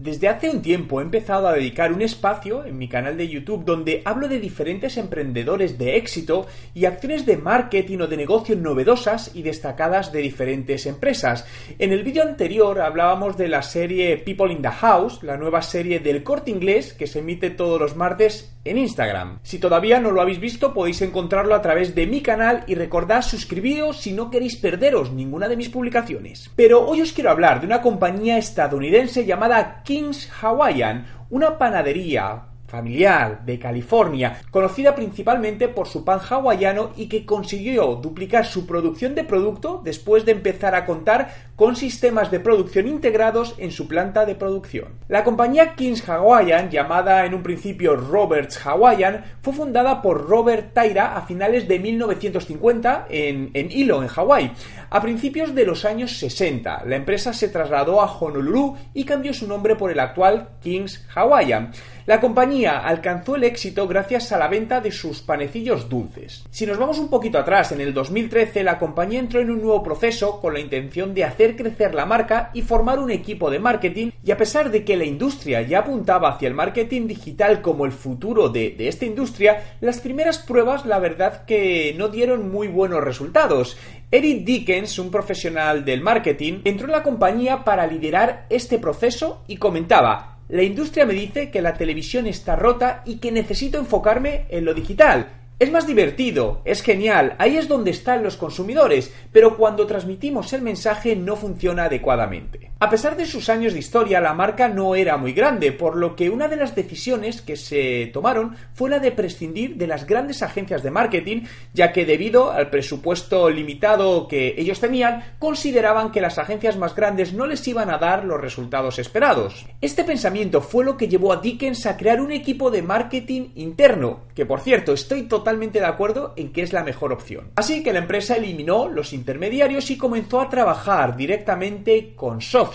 Desde hace un tiempo he empezado a dedicar un espacio en mi canal de YouTube donde hablo de diferentes emprendedores de éxito y acciones de marketing o de negocio novedosas y destacadas de diferentes empresas. En el vídeo anterior hablábamos de la serie People in the House, la nueva serie del corte inglés que se emite todos los martes en Instagram. Si todavía no lo habéis visto podéis encontrarlo a través de mi canal y recordad suscribiros si no queréis perderos ninguna de mis publicaciones. Pero hoy os quiero hablar de una compañía estadounidense llamada King's Hawaiian, una panadería familiar de California, conocida principalmente por su pan hawaiano y que consiguió duplicar su producción de producto después de empezar a contar con sistemas de producción integrados en su planta de producción. La compañía King's Hawaiian, llamada en un principio Roberts Hawaiian, fue fundada por Robert Tyra a finales de 1950 en, en Hilo, en Hawái. A principios de los años 60, la empresa se trasladó a Honolulu y cambió su nombre por el actual King's Hawaiian. La compañía alcanzó el éxito gracias a la venta de sus panecillos dulces. Si nos vamos un poquito atrás, en el 2013 la compañía entró en un nuevo proceso con la intención de hacer crecer la marca y formar un equipo de marketing y a pesar de que la industria ya apuntaba hacia el marketing digital como el futuro de, esta industria, las primeras pruebas la verdad que no dieron muy buenos resultados. Eric Dickens, un profesional del marketing, entró en la compañía para liderar este proceso y comentaba la industria me dice que la televisión está rota y que necesito enfocarme en lo digital. Es más divertido, es genial, ahí es donde están los consumidores, pero cuando transmitimos el mensaje no funciona adecuadamente. A pesar de sus años de historia, la marca no era muy grande, por lo que una de las decisiones que se tomaron fue la de prescindir de las grandes agencias de marketing, ya que debido al presupuesto limitado que ellos tenían, consideraban que las agencias más grandes no les iban a dar los resultados esperados. Este pensamiento fue lo que llevó a Dickens a crear un equipo de marketing interno, que por cierto estoy totalmente de acuerdo en que es la mejor opción. Así que la empresa eliminó los intermediarios y comenzó a trabajar directamente con software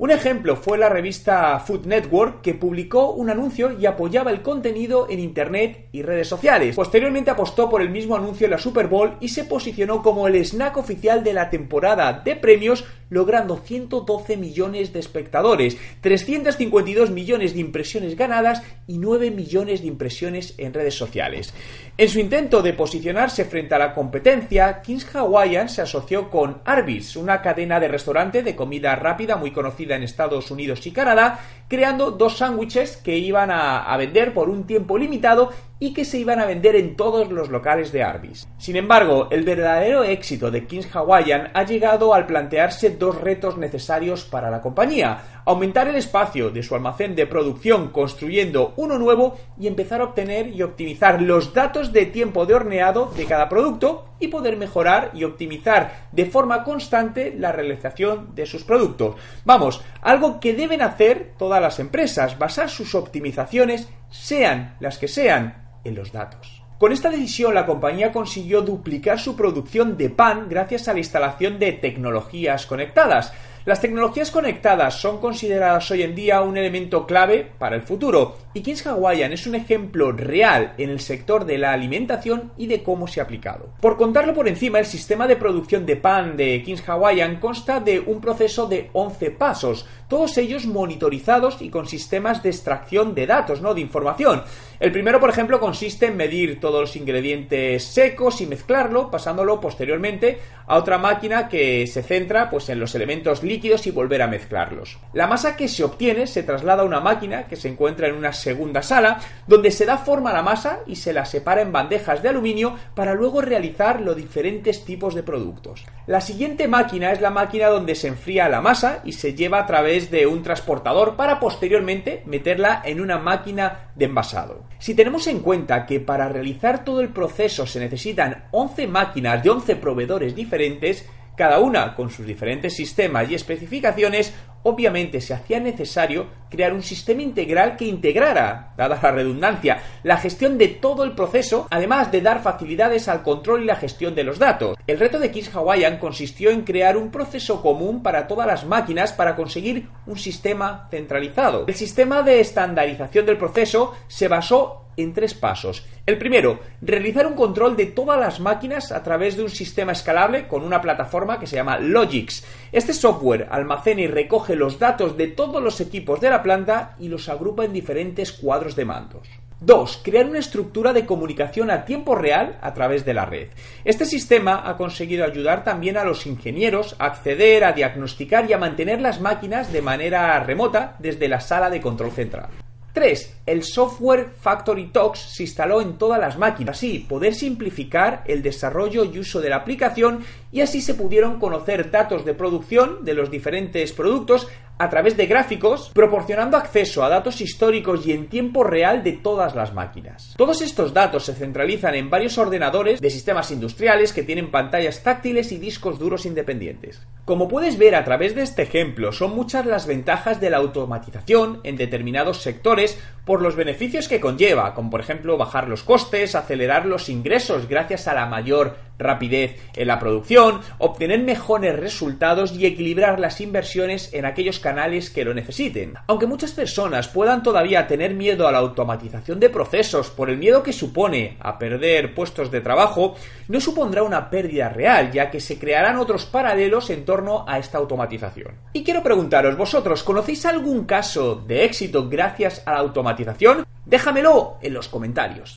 un ejemplo fue la revista Food Network que publicó un anuncio y apoyaba el contenido en Internet y redes sociales. Posteriormente apostó por el mismo anuncio en la Super Bowl y se posicionó como el snack oficial de la temporada de premios logrando 112 millones de espectadores, 352 millones de impresiones ganadas y 9 millones de impresiones en redes sociales. En su intento de posicionarse frente a la competencia, Kings Hawaiian se asoció con Arby's, una cadena de restaurante de comida rápida muy conocida en Estados Unidos y Canadá, creando dos sándwiches que iban a vender por un tiempo limitado y que se iban a vender en todos los locales de Arby's. Sin embargo, el verdadero éxito de Kings Hawaiian ha llegado al plantearse dos retos necesarios para la compañía. Aumentar el espacio de su almacén de producción construyendo uno nuevo y empezar a obtener y optimizar los datos de tiempo de horneado de cada producto y poder mejorar y optimizar de forma constante la realización de sus productos. Vamos, algo que deben hacer todas las empresas, basar sus optimizaciones, sean las que sean, en los datos. Con esta decisión la compañía consiguió duplicar su producción de pan gracias a la instalación de tecnologías conectadas. Las tecnologías conectadas son consideradas hoy en día un elemento clave para el futuro y Kings Hawaiian es un ejemplo real en el sector de la alimentación y de cómo se ha aplicado. Por contarlo por encima, el sistema de producción de pan de Kings Hawaiian consta de un proceso de 11 pasos, todos ellos monitorizados y con sistemas de extracción de datos, ¿no? de información. El primero, por ejemplo, consiste en medir todos los ingredientes secos y mezclarlo, pasándolo posteriormente a otra máquina que se centra pues, en los elementos líquidos y volver a mezclarlos. La masa que se obtiene se traslada a una máquina que se encuentra en una segunda sala, donde se da forma a la masa y se la separa en bandejas de aluminio para luego realizar los diferentes tipos de productos. La siguiente máquina es la máquina donde se enfría la masa y se lleva a través de un transportador para posteriormente meterla en una máquina de envasado. Si tenemos en cuenta que para realizar todo el proceso se necesitan 11 máquinas de 11 proveedores diferentes, cada una con sus diferentes sistemas y especificaciones, obviamente se hacía necesario crear un sistema integral que integrara, dada la redundancia, la gestión de todo el proceso, además de dar facilidades al control y la gestión de los datos. El reto de Kiss Hawaiian consistió en crear un proceso común para todas las máquinas para conseguir un sistema centralizado. El sistema de estandarización del proceso se basó en tres pasos. El primero, realizar un control de todas las máquinas a través de un sistema escalable con una plataforma que se llama Logix. Este software almacena y recoge los datos de todos los equipos de la planta y los agrupa en diferentes cuadros de mandos. 2. Crear una estructura de comunicación a tiempo real a través de la red. Este sistema ha conseguido ayudar también a los ingenieros a acceder, a diagnosticar y a mantener las máquinas de manera remota desde la sala de control central. 3. El software Factory Talks se instaló en todas las máquinas, así poder simplificar el desarrollo y uso de la aplicación y así se pudieron conocer datos de producción de los diferentes productos a través de gráficos, proporcionando acceso a datos históricos y en tiempo real de todas las máquinas. Todos estos datos se centralizan en varios ordenadores de sistemas industriales que tienen pantallas táctiles y discos duros independientes. Como puedes ver a través de este ejemplo, son muchas las ventajas de la automatización en determinados sectores por los beneficios que conlleva, como por ejemplo bajar los costes, acelerar los ingresos gracias a la mayor rapidez en la producción, obtener mejores resultados y equilibrar las inversiones en aquellos canales que lo necesiten. Aunque muchas personas puedan todavía tener miedo a la automatización de procesos por el miedo que supone a perder puestos de trabajo, no supondrá una pérdida real, ya que se crearán otros paralelos en torno a esta automatización. Y quiero preguntaros, ¿vosotros conocéis algún caso de éxito gracias a la automatización? Déjamelo en los comentarios.